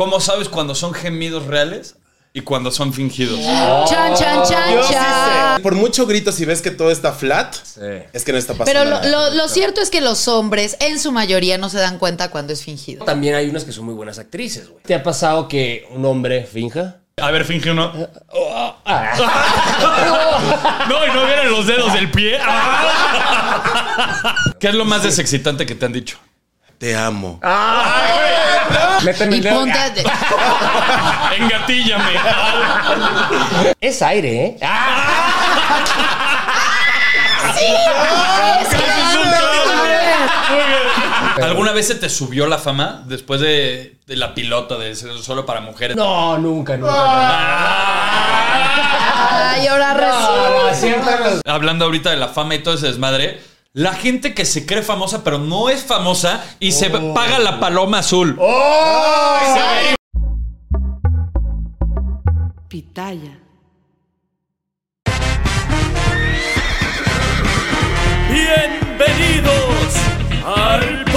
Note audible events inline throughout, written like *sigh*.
¿Cómo sabes cuando son gemidos reales y cuando son fingidos? Chan, chan, chan, Yo sí chan. sé. Por mucho grito, si ves que todo está flat, es que no está pasando Pero lo, nada. lo- lo cierto es que los hombres, en su mayoría, no se dan cuenta cuando es fingido. También hay unas que son muy buenas actrices, güey. ¿Te ha pasado que un hombre finja? A ver, finge uno. *laughs* No, y no vienen los dedos del pie. ¿Qué es lo más desexcitante que te han dicho? Te amo. Méteme Y el dedo. ponte. Ah, *laughs* Engatíllame. Es aire, ¿eh? ¿Alguna vez se te subió la fama después de, de la pilota de ser solo para mujeres? No, nunca, nunca. Ay, ahora resulta. No, los- Hablando ahorita de la fama y todo ese desmadre. La gente que se cree famosa pero no es famosa y se paga la paloma azul. Pitaya. Bienvenidos al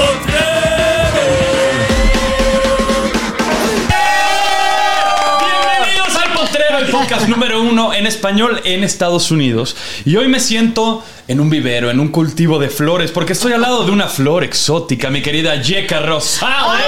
número uno en español en Estados Unidos. Y hoy me siento en un vivero, en un cultivo de flores, porque estoy al lado de una flor exótica, mi querida Yeka Rosales.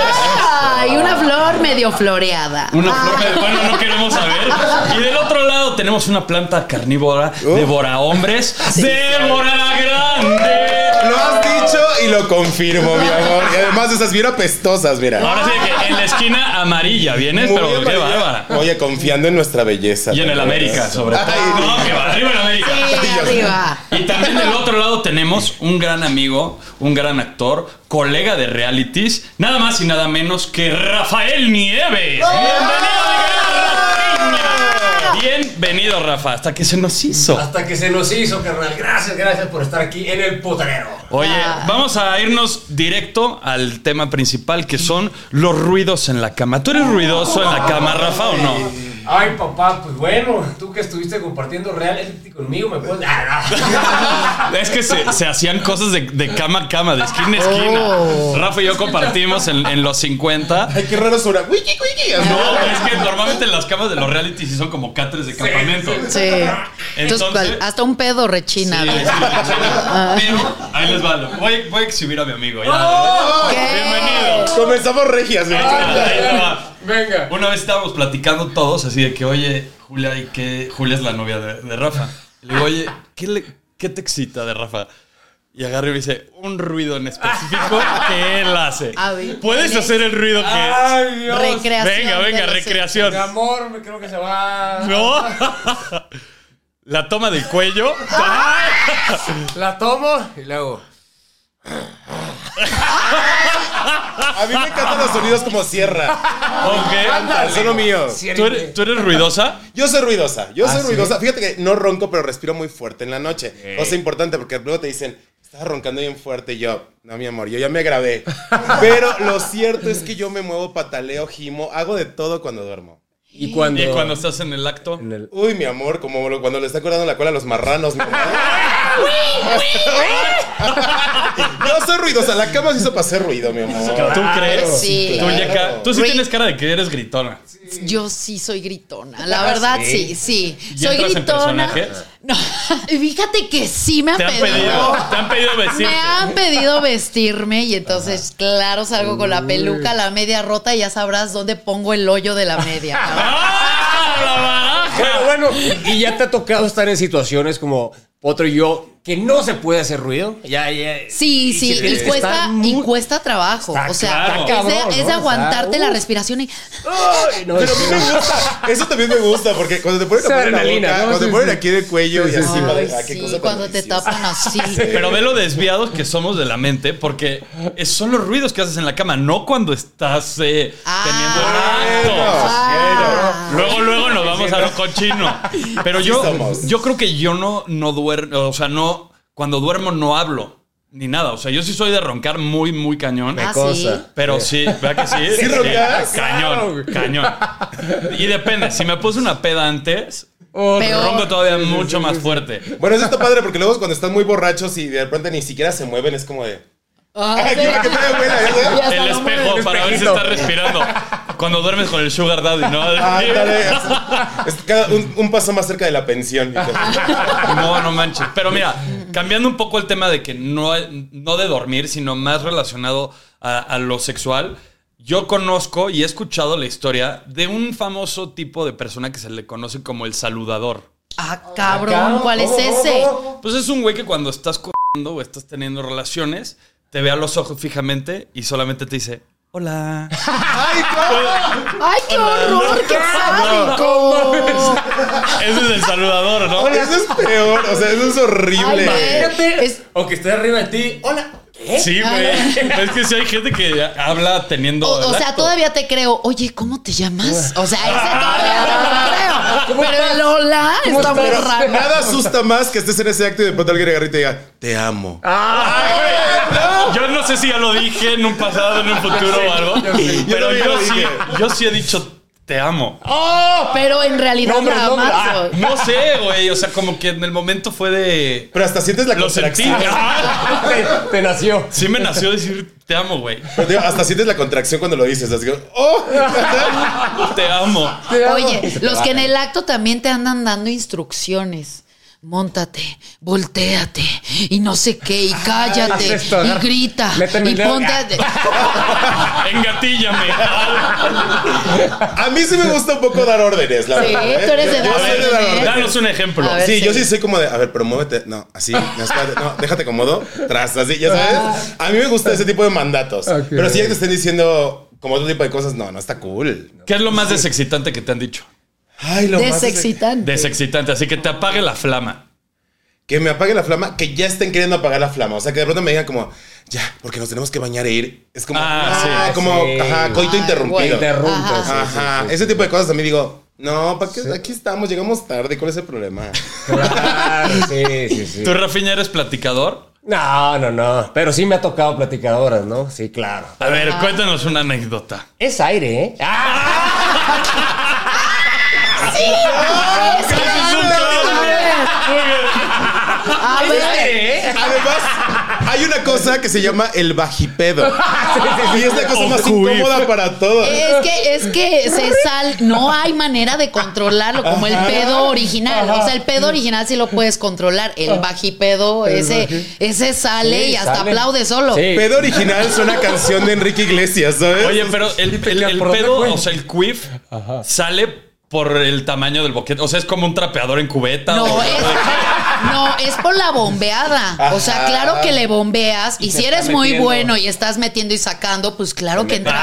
Ay, una flor medio floreada. Una flor que, bueno, no queremos saber. Y del otro lado tenemos una planta carnívora, devora hombres, devora grande. Lo has dicho y lo confirmo, mi amor. Y además esas bien apestosas, mira. Ahora sí que en la esquina amarilla vienes, Muy pero qué bárbara. Oye, confiando en nuestra belleza. Y en el. América, sobre todo. Ay, No, que va, arriba en América. Sí, arriba. Y también del otro lado tenemos un gran amigo, un gran actor, colega de realities, nada más y nada menos que Rafael Nieves. Bienvenido, mi querido Rafiña. Bienvenido, Rafa, hasta que se nos hizo. Hasta que se nos hizo, carnal. Gracias, gracias por estar aquí en el potrero. Oye, vamos a irnos directo al tema principal, que son los ruidos en la cama. ¿Tú eres ruidoso en la cama, Rafa, o no? Ay, papá, pues bueno, tú que estuviste compartiendo reality conmigo, me puedes. Ah, no. *laughs* Es que se, se hacían cosas de, de cama a cama, de esquina a esquina. Oh. Rafa y yo compartimos en, en los 50. Ay, qué raro suena. Wiki, wiki. No, es que normalmente las camas de los realities sí son como catres de campamento. Sí. Entonces, hasta un pedo rechina. Sí, sí, sí. Pero ahí les va. lo- Voy, voy a exhibir a mi amigo. ya. ¿Qué? Bienvenido. Comenzamos regias. Venga. Una vez estábamos platicando todos así de que, oye, Julia, y que Julia es la novia de, de Rafa. Y le digo, oye, ¿qué, le- ¿qué te excita de Rafa? Y agarra y me dice, un ruido en específico *laughs* que él hace. ¿Puedes ¿cuál es? hacer el ruido que Ay, Dios. Recreación. Venga, venga, recreación. Mi amor, me creo que se va. No. *laughs* La toma del cuello. *laughs* La tomo y luego. A mí me encantan los sonidos como sierra. Ok. Son lo mío. ¿Tú eres, tú eres ruidosa? Yo soy ruidosa. Yo soy ¿sí? ruidosa. Fíjate que no ronco, pero respiro muy fuerte en la noche. Cosa importante porque luego te dicen, estás roncando bien fuerte. Y yo, no, mi amor, yo ya me grabé. Pero lo cierto es que yo me muevo, pataleo, gimo, hago de todo cuando duermo. Y cuando. Y cuando estás en el acto. en el- Uy, mi amor, como lo- cuando le está cortando la cola a los marranos. mi amor. Yo soy ruidosa. La cama se hizo para hacer ruido, mi amor. ¿Tú crees? Sí. Tú, Yeka, tú sí tienes cara de que eres gritona. Yo sí soy gritona. La verdad, sí, sí. ¿Y Soy entras en gritona. No, *laughs* fíjate que sí me han Te han pedido. pedido, te han pedido vestirte. Me han pedido vestirme y entonces, claro, salgo con la peluca, la media rota y ya sabrás dónde pongo el hoyo de la media. *laughs* ¡Ah! ¡La baraja! Pero bueno, y ya te ha tocado estar en situaciones como Potro y yo, que no se puede hacer ruido. Ya, ya. Sí, sí, y, cuesta, y cuesta trabajo. O sea, claro. es, Cabrón, de, ¿no? es de O sea, aguantarte la respiración y. Ay, no, Pero a mí sí, me gusta. Eso también me gusta, porque cuando te ponen la boca, ¿no? cuando Sí, te ponen sí. aquí de cuello y así, Ay, madre, ah, qué sí, cosa cuando te tapan así. Pero ve lo desviados que somos de la mente, porque son los ruidos que haces en la cama, no cuando estás eh, teniendo un acto. Ah. Luego, luego nos vamos a lo cochino. Pero yo, yo creo que yo no, no duermo, o sea, no, cuando duermo no hablo, ni nada. O sea, yo sí soy de roncar muy, muy cañón. Ah, cosa. sí. Pero sí, ¿verdad que sí? *laughs* ¿Sí roncas? Cañón, cañón. Y depende, si me puse una peda antes, ronco todavía mucho más fuerte. Bueno, eso está padre porque luego cuando están muy borrachos y de repente ni siquiera se mueven, es como de. Ah, El espejo para ver si está respirando. Cuando duermes con el sugar daddy, ¿no? *laughs* Es- es cada- un, un paso más cerca de la pensión. *laughs* No, no manches. Pero mira, cambiando un poco el tema de que no, no de dormir, sino más relacionado a, a lo sexual, yo conozco y he escuchado la historia de un famoso tipo de persona que se le conoce como el saludador. Ah, cabrón, ¿cuál es ese? Pues es un güey que cuando estás cogiendo o estás teniendo relaciones, te ve a los ojos fijamente y solamente te dice, hola. *laughs* ¡Ay, no! ¡Ay, qué horror! ¡Qué sádico! *laughs* *laughs* Ese es el saludador, ¿no? Eso es peor, o sea, eso es horrible. Ay, Es- o que esté arriba de ti. Hola. Sí, güey. Es que sí hay gente que habla teniendo. O, sea, todavía te creo. Oye, ¿cómo te llamas? O sea, ese todavía te lo creo. Pero el hola está muy raro. nada asusta más que estés en ese acto y de pronto alguien agarre y te diga, te amo. Yo no sé si ya lo dije en un pasado, en un futuro o algo. Pero yo lo sí, yo sí he dicho te amo. Pero en realidad nada nombre. más. Ah, güey. No sé, güey. O sea, como que en el momento fue de. Pero hasta sientes la Lo sentí. contracción. *laughs* Ah, Te, te nació. Sí me nació decir te amo, güey. Pero, tío, hasta sientes la contracción cuando lo dices. Así que, ¡oh! *laughs* Te amo. Oye, los que en el acto también te andan dando instrucciones. Móntate, volteate y no sé qué, y cállate, haz esto, y grita, méteme y ponte. *laughs* Engatíllame. A mí sí me gusta un poco dar órdenes, la Sí, verdad. ¿eh? tú eres de dar órdenes. dar órdenes. Danos un ejemplo. Ver. Sí, sí. yo sí soy como de, a ver, pero muévete. No, así, no, déjate cómodo, tras, así, ya sabes. A mí me gusta ese tipo de mandatos. Pero si ya te estén diciendo como otro tipo de cosas, no, no está cool. ¿Qué es lo más desexcitante que te han dicho? Ay, lo más Desexcitante. Desexcitante. Así que te apague la flama. Que me apague la flama, que ya estén queriendo apagar la flama. O sea, que de pronto me digan como, ya, porque nos tenemos que bañar e ir. Es como, Ah, ah, sí, como, sí. ajá, coito Ay, interrumpido. Interrumpe. Ajá. sí, sí, Ajá, sí, sí. ese tipo de cosas a mí digo, no, ¿para qué? Aquí estamos, llegamos tarde, ¿cuál es el problema? *laughs* Claro, sí, sí, sí. ¿Tú, Rafiña, eres platicador? No, no, no. Pero sí me ha tocado platicadoras, ¿no? Sí, claro. A ver, cuéntanos una anécdota. Es aire, ¿eh? ¡Ah! *laughs* A ver, Además, hay una cosa que se llama el bajipedo. *laughs* Y es la cosa más incómoda para todos. es que, es que se sal, no hay manera de controlarlo como el pedo original. O sea, el pedo original sí lo puedes controlar. El bajipedo, ese, ese sale y hasta aplaude solo. Sí. Pedo original suena canción de Enrique Iglesias, ¿sabes? Oye, pero el, el- el ¿por dónde pedo, o sea, el quiff sale por el tamaño del boquete. O sea, es como un trapeador en cubeta. No, o- es, no, es por la bombeada. O sea, claro que le bombeas. Y si eres muy metiendo. bueno y estás metiendo y sacando, pues claro que entra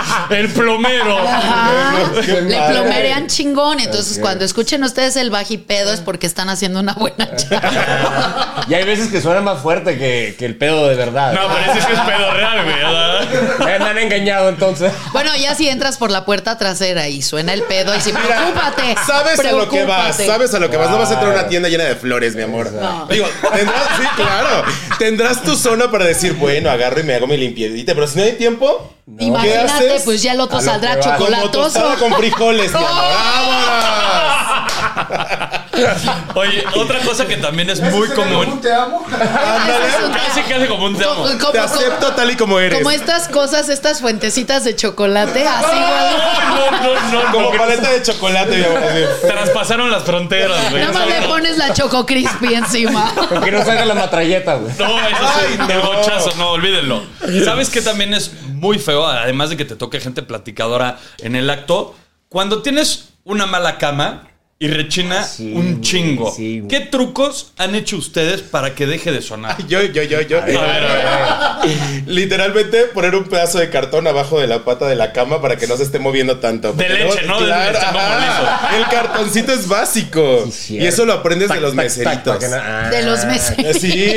*laughs* El plomero. Ajá. Le plomerean chingón. Entonces, cuando escuchen ustedes el bajipedo es porque están haciendo una buena *laughs* chamba. Y hay veces que suena más fuerte que, que el pedo de verdad. No, parece que es pedo real, güey. ¿verdad? Me han engañado entonces. Bueno, ya si entras por la puerta trasera y suena el pedo, y si preocúpate. Sabes a lo que vas, sabes a lo que vas. No vas a entrar a una tienda llena de flores, mi amor. Digo, tendrás, sí, claro. Tendrás tu zona para decir, bueno, agarro y me hago mi limpiedita. Pero si no hay tiempo, ¿Qué Imagínate, pues ya el otro saldrá. Como chocolatoso. con frijoles, mi amor. ¡Vámonos! *laughs* Oye, otra cosa que también es muy común. Te amo. Ándale. Casi, casi como un te amo. Como- Te acepto tal y como eres. Como estas cosas, estas fuentecitas de chocolate, así igual. *laughs* No, no, no, Como no. paleta de chocolate, mi amor. así. Traspasaron las fronteras, güey. Nada más le pones la choco crispy encima. *laughs* Con que no salga la matralleta, güey. No, eso sí, Ay, de no. bochazo, no, olvídenlo. ¿Sabes qué también es muy feo? Además de que te toque gente platicadora en el acto, cuando tienes una mala cama y rechina Sí, un chingo. sí. ¿Qué trucos han hecho ustedes para que deje de sonar? *laughs* Yo, yo, yo, yo. A ver, a ver. *laughs* Literalmente poner un pedazo de cartón abajo de la pata de la cama para que no se esté moviendo tanto. De leche, ¿no? De- Claro, como ajá. El cartoncito es básico. Sí, y eso lo aprendes Tac, de los tac, tac, meseritos. ah, De los. Eh, Sí,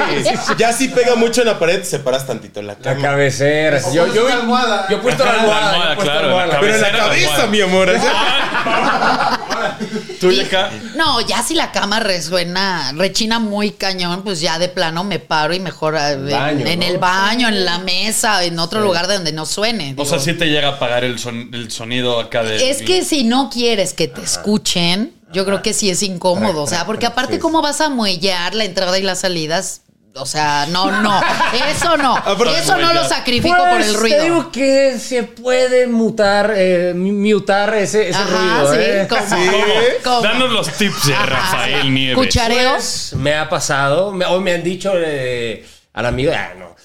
ya si pega mucho en la pared, separas tantito la La cama. cabecera. Yo, pones yo, una almohada. yo he puesto *laughs* la La almohada. almohada, yo he puesto claro, almohada. la Pero en la cabeza, almohada. mi amor. *laughs* ¿Tú y acá? No, ya si la cama resuena, rechina muy cañón, pues ya de plano me paro y mejor eh, en, baño, en ¿no? el baño, en la mesa, en otro lugar de donde no suene. O sea, sí te llega a apagar el, son- el sonido acá de. Es que si no quieres que te escuchen, yo creo que sí es incómodo. O sea, porque aparte, ¿cómo vas a muellar la entrada y las salidas? O sea, no, no. Eso no. *laughs* Eso no lo sacrifico Pues, por el ruido. Te digo que se puede mutar, eh, mutar ese, ese Ajá, ruido. sí, ¿eh? ¿cómo? Sí. ¿Cómo? Danos los tips de Ajá, Rafael sí. Nieves. Cuchareo. Pues, me ha pasado, me, hoy me han dicho eh, al amigo, ah, no.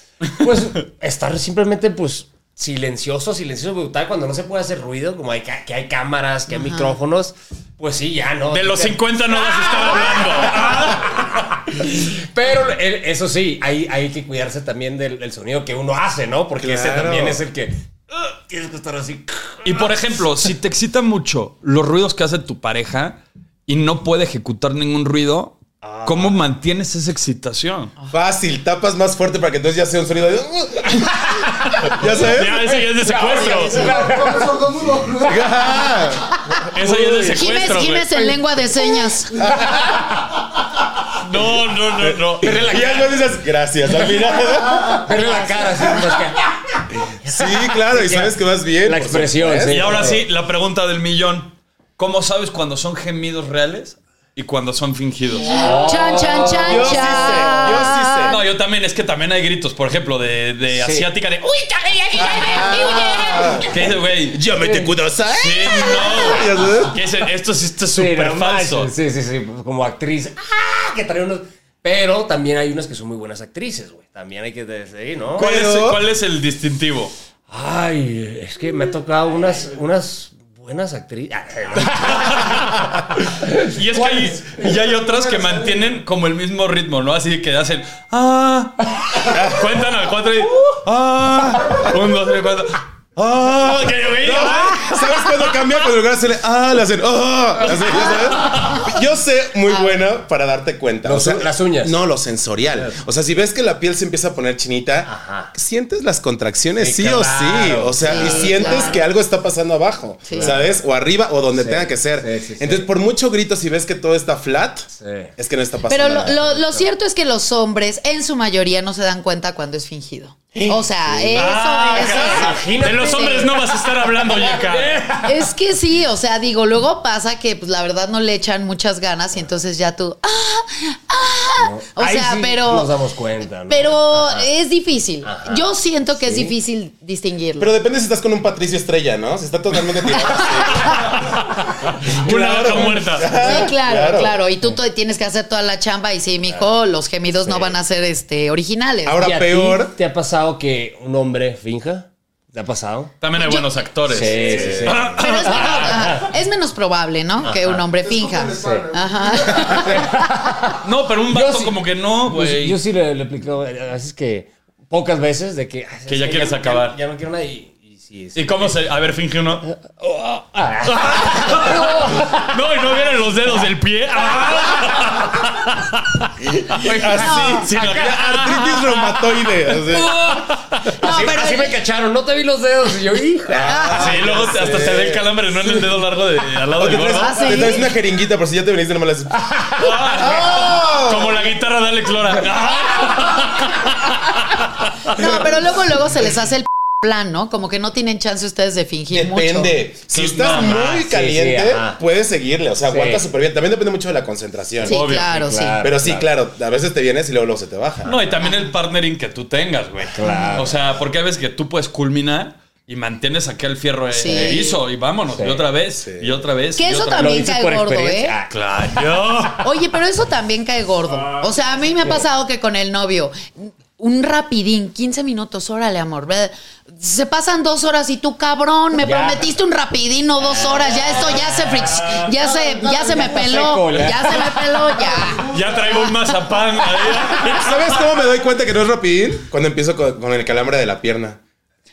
Pues *laughs* estar simplemente, pues, silencioso, silencioso, brutal, cuando no se puede hacer ruido, como hay, que hay cámaras, que hay micrófonos, pues sí, ya no. De los Te- 50 no vas a estar hablando. *laughs* *laughs* Pero el- eso sí, hay, hay que cuidarse también del, del sonido que uno hace, ¿no? Porque ese Claro. también es el que. uh, tienes que estar así. Y por ejemplo, si te excita mucho los ruidos que hace tu pareja y no puede ejecutar ningún ruido, ¿cómo mantienes esa excitación? Fácil, tapas más fuerte para que entonces ya sea un sonido de. *laughs* ¿Ya sabes? Ya, ese ya es de secuestro. Eso ya es de Gimes, secuestro. güey. Gimes en lengua de señas. *laughs* No, no, no, no. *laughs* Y ya no dices gracias al final. Pero la cara, así, más que- Sí, claro, y sabes que vas bien. La expresión, sí. Y ahora sí, la pregunta del millón. ¿Cómo sabes cuando son gemidos reales y cuando son fingidos? Chan, chan, chan, Yo sí sé, chan. yo sí sé. No, yo también, es que también hay gritos, por ejemplo, de, de asiática de ¡Uy! ¿Qué dice, güey? Llámete kudasai. Sí, ¿Ya no. sabes? ¿Qué es? Esto sí está Sí, súper no falso. manches, Sí, sí, sí. Como actriz. ¡Ah! Que trae unos. Pero también hay unas que son muy buenas actrices, güey. También hay que decir, ¿no? ¿Cuál es, cuál es el distintivo? Ay, es que me ha tocado unas, unas buenas actrices. *laughs* Y es que hay, y hay otras que mantienen como el mismo ritmo, ¿no? Así que hacen ¡Ah! *laughs* Cuentan al cuatro y ¡Ah! Un, dos, tres, cuatro. ¡Ah! ¡Que güey! No, ¿Sabes cuándo cambia? Cuando en lugar de hacerle, ah, le hacen, ah, así, ¿ya sabes? Yo sé muy buena para darte cuenta. Los- las uñas. No, lo sensorial. O sea, si ves que la piel se empieza a poner chinita, Ajá. sientes las contracciones sí, Sí, o sí. O sea, y sientes claro. que algo está pasando abajo, Sí. ¿sabes? O arriba o donde Sí, tenga que ser. sí, sí, sí. Entonces, por mucho grito, si ves que todo está flat, es que no está pasando Pero lo, nada. lo- lo cierto es que los hombres, en su mayoría, no se dan cuenta cuando es fingido. O sea, eso, Ah, eso. De los hombres no vas a estar hablando, *laughs* Yeka. Es que sí, o sea, digo, luego pasa que pues la verdad no le echan muchas ganas y entonces ya tú, ah, ah, o Ahí sea, sí pero Nos damos cuenta, ¿no? pero es difícil. Ajá. Yo siento que es difícil distinguirlo. Pero depende si estás con un Patricio Estrella, ¿no? Si está totalmente tirado. *laughs* Una Claro. vaca muerta. Sí, claro, claro, Claro. Y tú tienes que hacer toda la chamba y sí, mijo, los gemidos no van a ser este originales. Ahora, ¿Y a ti peor. ¿Te ha pasado que un hombre finja? ¿Te ha pasado? También hay buenos actores. Sí, sí, sí. *laughs* Pero es menos, ajá, *laughs* es menos probable, ¿no? Que un hombre finja. Ajá. *laughs* No, pero un Yo vato sí- como que no, güey. yo sí le, le aplico, a veces que pocas veces de que... Que ya quieres acabar. Ya, no quiero nada y sí, sí. ¿Y cómo se.? A ver, finge uno. Ah. *laughs* No, y no vienen los dedos del pie. Ah. *laughs* Así, Sí, la- artritis reumatoide. o sea. No, así, pero así me cacharon, no te vi los dedos. Y yo, hija. Sí, luego hasta se ve el calambre, no en el dedo largo de al lado O del te traes, gorro. ¿Ah, sí? te traes una jeringuita por si ya te venís de malas. Como la guitarra de Alex Lora. no, pero luego luego se les hace el plan, ¿no? Como que no tienen chance ustedes de fingir mucho. Depende. Si estás muy caliente, sí, puedes seguirle. O sea, aguanta súper bien. También depende mucho de la concentración. Sí, Obvio, claro, sí. claro. Pero sí, claro, a veces te vienes y luego, luego se te baja. No, y también el partnering que tú tengas, güey. Claro. O sea, porque hay veces que tú puedes culminar y mantienes aquí el fierro Sí. erizo y vámonos. Sí. Y otra vez, Sí. y otra vez. Que eso otra también cae gordo. ¿eh? Ah, Claro. *laughs* Oye, pero eso también cae gordo. O sea, a mí me ha pasado que con el novio, un rapidín, 15 minutos, órale, amor. Se pasan dos horas y tú, cabrón, me Ya. prometiste un rapidín o dos horas. Ya esto ya se frix, ya se, ya se me peló. seco, ya. Ya se me peló, ya. Ya traigo un mazapán. ¿Sabes cómo me doy cuenta que no es rapidín? Cuando empiezo con, con el calambre de la pierna.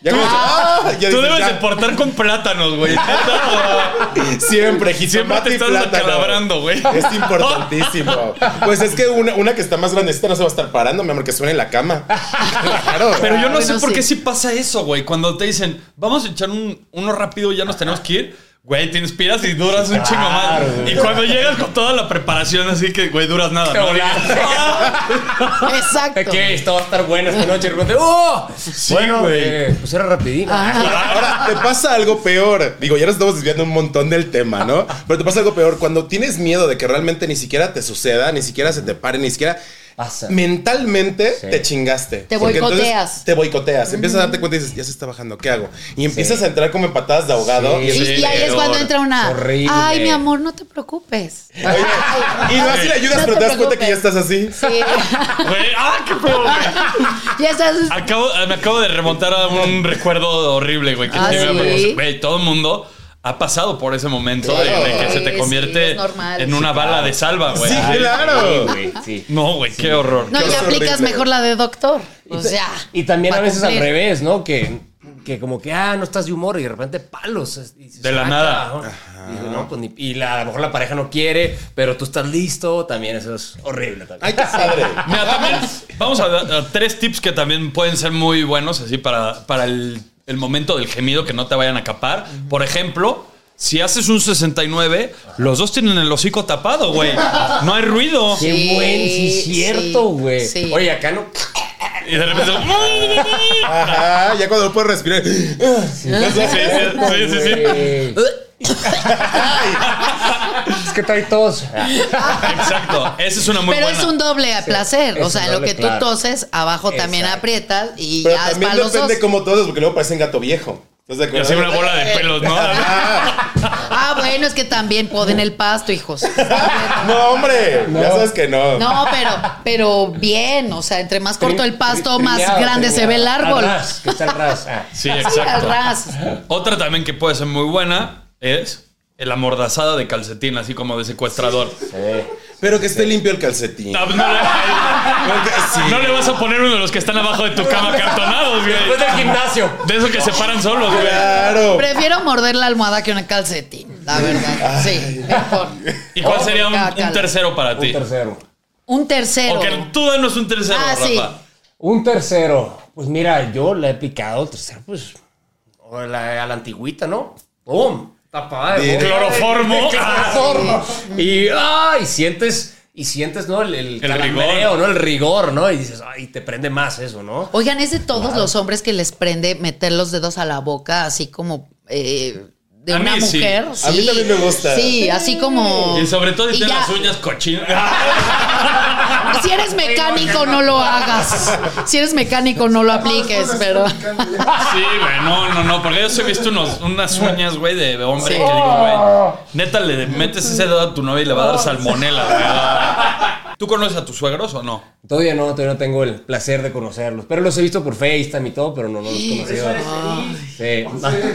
Ya como que, ¡ah! Ya Tú dices, debes ya. de portar con plátanos, güey. *laughs* Siempre, Siempre te estás plátano. acalabrando, güey. Es importantísimo. Pues es que una, una que está más grandecita no se va a estar parando, mi amor, que suene en la cama. *laughs* Claro. Pero yo no Bueno, sé por sí. qué sí pasa eso, güey. Cuando te dicen, vamos a echar un, uno rápido y ya nos tenemos que ir. Güey, te inspiras y duras un chingo más. Güey. Y cuando llegas con toda la preparación, así que, güey, duras nada, ¿no? *laughs* Exacto. ¿Qué? Esto va a estar bueno esta noche. Y de ¡oh! bueno, güey. eh, pues era rapidín. Ahora, te pasa algo peor. Digo, ya nos estamos desviando un montón del tema, ¿no? Pero te pasa algo peor cuando tienes miedo de que realmente ni siquiera te suceda, ni siquiera se te pare, ni siquiera. Pasa. Mentalmente Sí. te chingaste. Te Porque boicoteas. Te boicoteas. Empiezas a darte cuenta y dices, ya se está bajando, ¿qué hago? Y empiezas a entrar como en patadas de ahogado. Sí. Y, es ahí es cuando entra una. Horrible. Ay, mi amor, no te preocupes. Oye, y no así le ayudas, No pero te te das cuenta que ya estás así. Sí. *laughs* ¡ah, qué *laughs* ya estás. Acabo, me acabo de remontar a un recuerdo horrible, güey. Que Ah, güey, todo el mundo ha pasado por ese momento de- Claro. de, que se te convierte en una bala de salva, güey. Sí, claro. Güey. No, güey, qué horror. No, Qué aplicas mejor la de doctor. O sea. Y también a veces al revés, ¿no? Que, que como que, ah, no estás de humor y de repente palos. Y De la ah, nada. Y no, pues ni- y la- a lo mejor la pareja no quiere, pero tú estás listo. También eso es horrible. También. Ay, qué padre. Mira, también vamos a dar a tres tips que también pueden ser muy buenos así para, para el, el momento del gemido que no te vayan a capar. Por ejemplo, si haces un 69, los dos tienen el hocico tapado, güey. No hay ruido. Qué Sí, buen, sí, cierto, sí, güey. sí. Oye, acá no. Y de repente. *laughs* Ajá, ya cuando no puedes respirar. Sí, sí, sí, sí, sí. Güey. *laughs* que trae tos. Exacto. Esa es una muy Pero buena. es un doble placer. es o sea, en lo doble, que tú claro. toses, abajo también aprietas y Pero ya es también para los dos. depende cómo todos, porque luego parecen gato viejo. ¿Estás de Y acuerdo? así una bola de pelos, ¿no? *laughs* Ah, bueno, es que también poden el pasto, hijos. *laughs* No, hombre, ya sabes que no. No, pero, pero bien, o sea, entre más corto el pasto, más Trineado, grande se ve el árbol. Al ras, que está al ras. Ah. Sí, Sí, al exacto. ras. Otra también que puede ser muy buena es el amordazada de calcetín, así como de secuestrador. Pero que esté limpio el calcetín. No, pues no, le, Sí. no le vas a poner uno de los que están abajo de tu cama cartonados, Después güey. del gimnasio. De esos que se paran solos, güey. Claro. Prefiero morder la almohada que una calcetín, la verdad. Sí, mejor. ¿Y cuál sería un, un tercero para Un ti? tercero. Un tercero. O que tú danos un tercero, Ah, sí. Rafa. Un tercero. Pues mira, yo la he picado. El tercero, pues. o la- a la antigüita, ¿no? ¡Pum! Tapada De- de Cloroformo. Cloroformo. *laughs* Y, ay, sientes. Y sientes, ¿no? El, el, rigor. ¿no? El rigor, ¿no? Y dices, ay, te prende más eso, ¿no? Oigan, es de todos los hombres que les prende meter los dedos a la boca, así como eh, de A una mí sí. mujer. A mí también me gusta. Sí, así como. Y sobre todo si Y tienes ya. las uñas cochinas. *laughs* Si eres mecánico, no lo hagas. Si eres mecánico, no lo apliques, pero. Sí, güey, no, no, no, porque yo sí he visto unos, unas uñas, güey, de hombre Sí. que digo, güey, neta, le metes ese dedo a tu novia y le va a dar salmonela, güey. ¿Tú conoces a tus suegros o no? Todavía no, todavía no tengo el placer de conocerlos. Pero los he visto por FaceTime y todo, pero no, no los he conocido. Sí.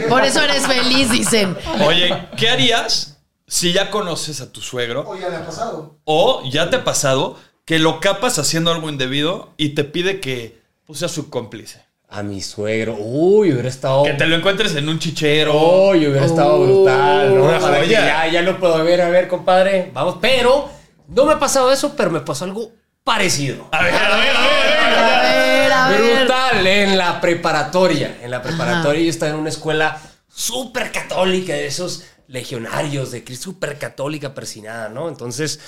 Por eso eres feliz, dicen. Oye, ¿qué harías si ya conoces a tu suegro? O ya le ha pasado. O ya te ha pasado que lo capas haciendo algo indebido y te pide que pues, seas su cómplice. A mi suegro. Uy, hubiera estado. Que te lo encuentres en un chichero. Uy, hubiera estado brutal, ¿no? Para que ya, ya lo puedo ver, a ver, compadre. Vamos, pero no me ha pasado eso, pero me pasó algo parecido. A ver, a ver, a ver, a ver. A ver, a ver. Brutal, en la preparatoria. En la preparatoria yo estaba en una escuela súper católica, de esos legionarios de Cristo, súper católica, persinada, ¿no? Entonces,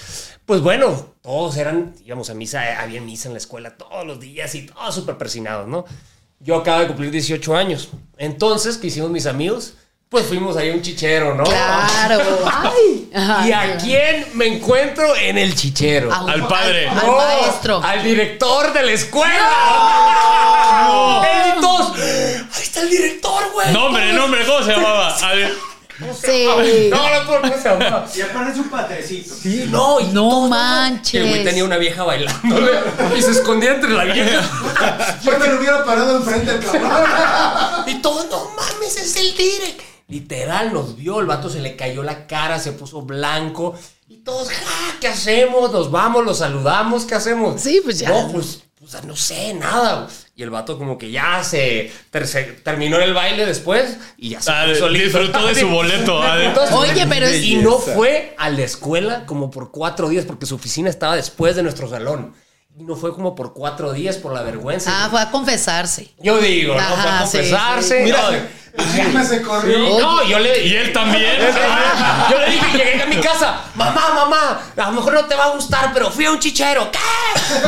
pues bueno, todos eran, íbamos a misa, había misa en la escuela todos los días y todos súper persinados, ¿no? yo acabo de cumplir 18 años. Entonces, ¿qué hicimos mis amigos? Pues fuimos ahí a un chichero, ¿no? Claro. *laughs* Ay. ¿Y a quién me encuentro en el chichero? Un- Al padre. Al, al No, maestro. Al director de la escuela. Él y todos, Ahí está el director, güey. Nombre, nombre, ¿cómo se llamaba? *laughs* A ver. Sí. *laughs* No, no, ¿cómo se llamaba? Y aparte un padrecito. Sí, no, y No manches. Y el güey tenía una vieja bailando y se escondía entre la vieja. Yo me lo hubiera parado enfrente del cabrón. *laughs* Y todos, no mames, es el direct. Literal, nos vio, el vato se le cayó la cara, se puso blanco. Y todos, ja, ¿qué hacemos? Nos vamos, los saludamos, ¿qué hacemos? Sí, pues ya. No, pues, pues, no sé, nada. Y el vato como que ya se, ter- se terminó el baile después y ya se Ah, disfrutó de su boleto. Ah, Entonces, Oye, pero es- Y no fue a la escuela como por cuatro días porque su oficina estaba después de nuestro salón. Y no fue como por cuatro días por la vergüenza. Ah, fue a confesarse. Yo digo, ¿no? Fue a sí, confesarse. No, El chisme se corrió. y- no, yo le Y él también. Yo le dije, llegué a mi casa, mamá, mamá, a lo mejor no te va a gustar, pero fui a un chichero. ¿Qué?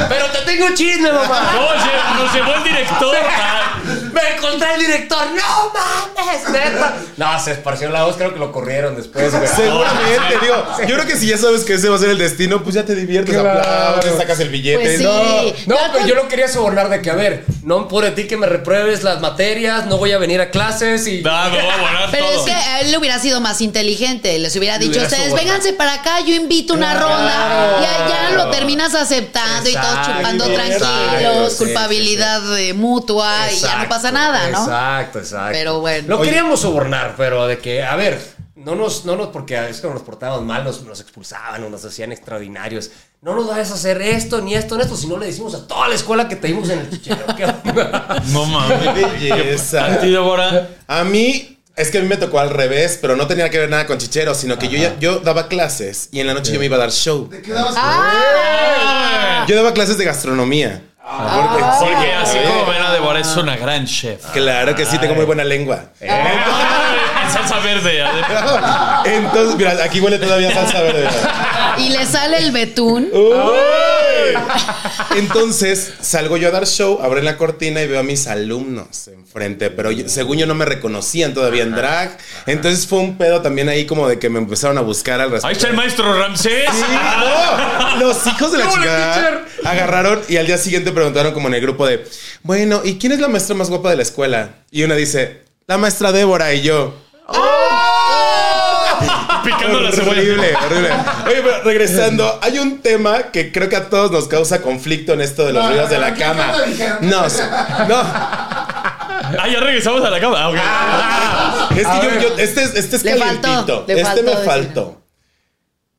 Pero te tengo un chisme, mamá. No, se- nos llevó el director. *laughs* Me encontré el director. No mames, neta. No, se esparció la voz, creo que lo corrieron después, güey. Seguramente, digo, yo creo que si ya sabes que ese va a ser el destino, pues ya te diviertes, Claro. aplaudes, sacas el billete. Pues sí. No, No, Ya pero yo lo quería sobornar de que, a ver, no por ti que me repruebes las materias, no voy a venir a clases y. No, me voy a volar Pero todo. es que a él le hubiera sido más inteligente. Les hubiera dicho, hubiera ustedes sobornado. vénganse para acá, yo invito una Claro. ronda. Y allá lo terminas aceptando y todos chupando exacto, tranquilos, culpabilidad eh, mutua y ya no pasa nada, ¿no? Exacto, exacto. Pero bueno. Lo Oye. queríamos sobornar, pero de que, a ver, no nos, no nos, porque es que nos portábamos mal, nos, nos expulsaban o nos hacían extraordinarios. No nos vayas a hacer esto, ni esto, ni esto, si no le decimos a toda la escuela que te dimos en el chichero. *laughs* No mames. qué belleza. A ti, Débora. A mí, es que a mí me tocó al revés, pero no tenía que ver nada con chichero, sino que yo, ya- yo daba clases y en la noche yo me iba a dar show. Te quedabas Ah. Yo daba clases de gastronomía. Porque- Porque así Eh, como ven a Débora es una gran chef. Claro que sí, tengo muy buena lengua. En *laughs* salsa verde. Entonces, mira, aquí huele todavía salsa verde. Y le sale el betún. *laughs* Entonces salgo yo a dar show, abro la cortina y veo a mis alumnos enfrente, pero yo- según yo no me reconocían todavía en drag. Entonces fue un pedo también ahí como de que me empezaron a buscar al Ahí respecto. está el maestro Ramsés. Sí, no, los hijos de la ¡Hola, chica agarraron y al día siguiente preguntaron como en el grupo de, bueno, ¿y quién es la maestra más guapa de la escuela? Y una dice, la maestra Débora y yo. Picando la cebolla. Horrible, horrible. Oye, pero regresando, hay un tema que creo que a todos nos causa conflicto en esto de los No, ruidos de no, la ¿qué cama. No, no. Ah, ya regresamos a la cama. Ah, ok. Es que yo, yo- este, es- este es Le faltó, calientito. le este faltó me decir. faltó.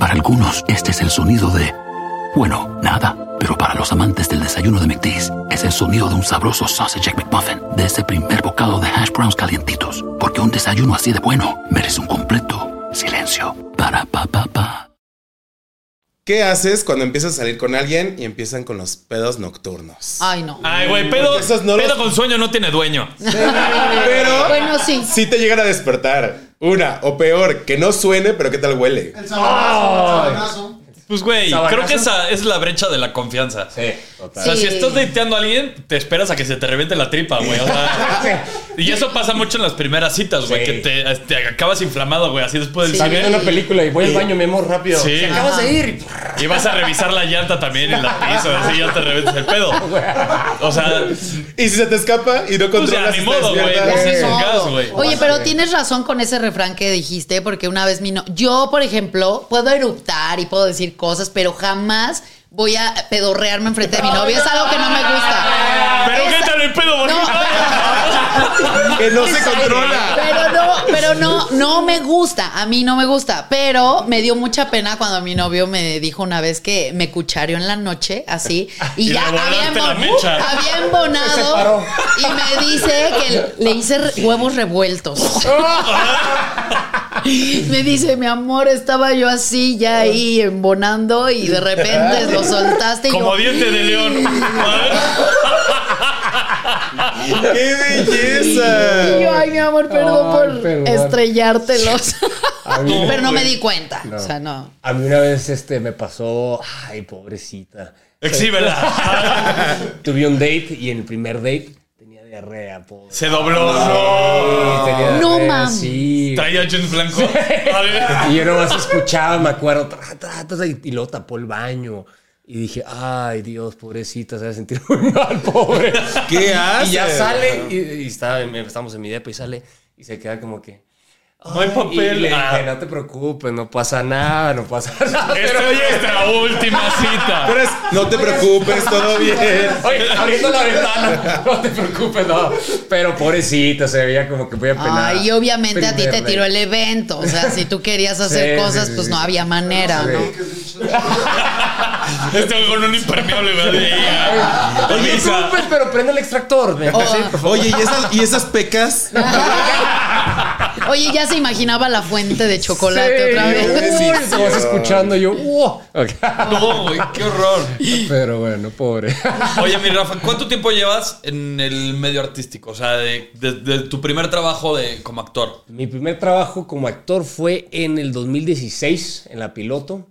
Para algunos, este es el sonido de, bueno, nada. Pero para los amantes del desayuno de McDee's, es el sonido de un sabroso sausage McMuffin, de ese primer bocado de hash browns calientitos. Porque un desayuno así de bueno merece un completo silencio. Para pa pa pa. ¿Qué haces cuando empiezas a salir con alguien y empiezan con los pedos nocturnos? Ay, no. Ay, güey, pedo, Porque esos no pedo los- con sueño no tiene dueño. *laughs* Pero Bueno, sí. sí te llegan a despertar. Una, o peor, que no suene, pero ¿qué tal huele? El sabanazo, el sabanazo. Pues, güey, creo que esa es la brecha de la confianza. Sí, O total. sea, Sí. si estás dateando a alguien, te esperas a que se te reviente la tripa, güey. O sea, *laughs* y eso pasa mucho en las primeras citas, güey, Sí. que te, te acabas inflamado, güey, así después del Está viendo una película y voy al baño, mi amor, rápido. Sí. Te acabas de ir. Y vas a revisar la llanta también en la piso, así ya te reventas el pedo. *laughs* O sea, Y si se te escapa y no pues ya controlas. ni modo, güey. Pues es un gas, güey. Oye, pero tienes razón con ese refrán que dijiste, porque una vez mi no... Yo, por ejemplo, puedo eruptar y puedo decir cosas, pero jamás voy a pedorrearme enfrente de mi novio. Es algo que no me gusta. Pero qué tal el pedo, No? *laughs* Que no se controla. Pero no, pero no, no me gusta. A mí no me gusta. Pero me dio mucha pena cuando mi novio me dijo una vez que me cuchareó en la noche, así. Y, *laughs* Y ya había, embon- embonado. Y me dice que le hice huevos revueltos. *laughs* Me dice, mi amor, estaba yo así ya ahí embonando y de repente lo soltaste y Como yo, diente de león. *laughs* ¡Qué *laughs* belleza! y yo, ay, mi amor, perdón Ay, por perdón. estrellártelos. *laughs* Mí- Pero no me di cuenta. O sea, no. A mí una vez este, me pasó, ay, pobrecita. Exhíbela. *laughs* Tuve un date y en el primer date tenía diarrea, pobre. Se dobló. Sí, tenía No diarrea, mames. Sí. Traía jeans blancos. Y yo nomás escuchaba, me acuerdo, tra, tra, tra, y, y luego tapó el baño. Y dije, ay, Dios, pobrecita, se va a sentir *laughs* muy mal, pobre. ¿Qué hace? Y ya sale, y, en- estamos en mi depa y sale, y se queda como que. No hay "Ay", papel. Y le Ah. dije, no te preocupes, no pasa nada, no pasa nada. Esta Pero, es nuestra última cita. Pero es, no te preocupes, todo *laughs* bien. Oye, abriendo la ventana, *laughs* no te preocupes, no. Pero pobrecita, se veía como que voy a penar. Ay, y obviamente a ti te tiró el evento. O sea, si tú querías *laughs* hacer Sí, cosas, sí, pues sí. no había manera, ¿no? Este con un impermeable, ¿verdad? No te preocupes, pero prende el extractor. ¿me- Oh. sí, por favor. Oye, ¿y esas, ¿y esas pecas? Oye, ya se imaginaba la fuente de chocolate Sí, otra vez. te vas escuchando y yo, wow. No, güey, qué horror. Pero bueno, pobre. Oye, mi Rafa, ¿cuánto tiempo llevas en el medio artístico? O sea, de, de- de tu primer trabajo de, como actor. Mi primer trabajo como actor fue en el 2016, en la piloto.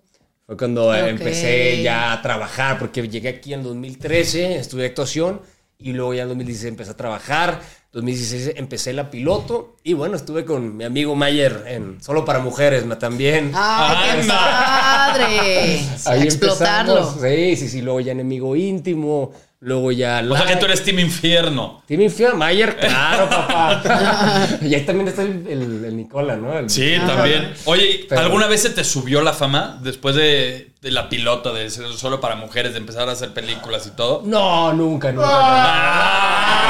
Fue cuando empecé ya a trabajar, porque llegué aquí en 2013, estudié actuación y luego ya en 2016 empecé a trabajar. 2016 empecé la piloto y bueno, estuve con mi amigo Mayer en Solo para Mujeres ma- también. ¡Ay, qué Anda. padre! *laughs* A Ahí explotarlo. empezamos. Sí, sí, sí. Luego ya enemigo íntimo. Luego ya. O sea, que tú eres Team Infierno. Team Infiel, Mayer, claro, *laughs* papá. *laughs* y ahí también está el, el- el Nicola, ¿no? El- Sí, también. Oye, Pero- ¿alguna vez se te subió la fama después de, de la pilota, de ser solo para mujeres, de empezar a hacer películas y todo? No, nunca, nunca. *laughs*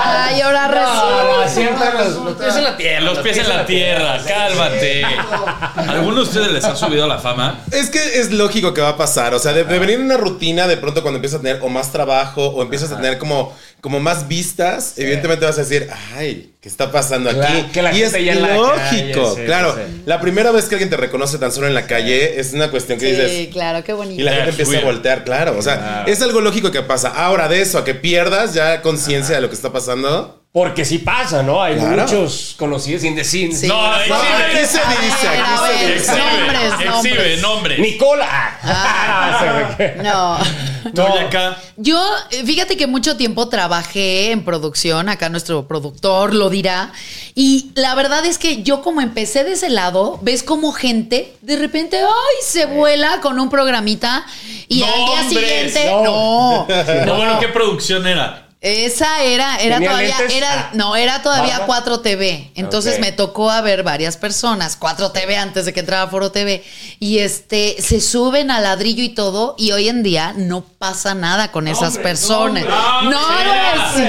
Ay, ahora No, resulta. los, los pies en la tierra. Los pies en la tierra, cálmate. *laughs* ¿Alguno de ustedes les ha subido la fama? Es que es lógico que va a pasar. O sea, de, de venir en una rutina, de pronto cuando empiezas a tener o más trabajo o empiezas a tener como, como más vistas, evidentemente vas a decir, ay, ¿qué está pasando aquí? Que la y es gente ya en la lógico, calle, sí, claro. sí. La primera vez que alguien te reconoce tan solo en la calle es una cuestión que dices. claro, qué Y bonito. la gente empieza a voltear, claro. O sea, es algo lógico que pasa. Ahora, de eso a que pierdas ya conciencia de lo que está pasando. Porque sí pasa, ¿no? Hay Claro. muchos conocidos sin decir. Sí. No, No, exhibe. aquí se dice, a aquí se ver, dice. nombres, nombres. exhibe, nombres. Nicola. Ah, no. *laughs* Tú, acá. Yo, eh, fíjate que mucho tiempo trabajé en producción, acá nuestro productor lo dirá, y la verdad es que yo como empecé de ese lado, ves como gente de repente, ay, se vuela con un programita y al día siguiente, no. no, *laughs* No, bueno, ¿qué producción era? Esa era, era ¿Tenía todavía, lentes? era, Ah. no, era todavía ¿Barba? 4 TV. Entonces Ok. me tocó a ver varias personas, 4 TV antes de que entrara Foro TV. Y este, se suben al ladrillo y todo. Y hoy en día no pasa nada con esas personas. No, nombres.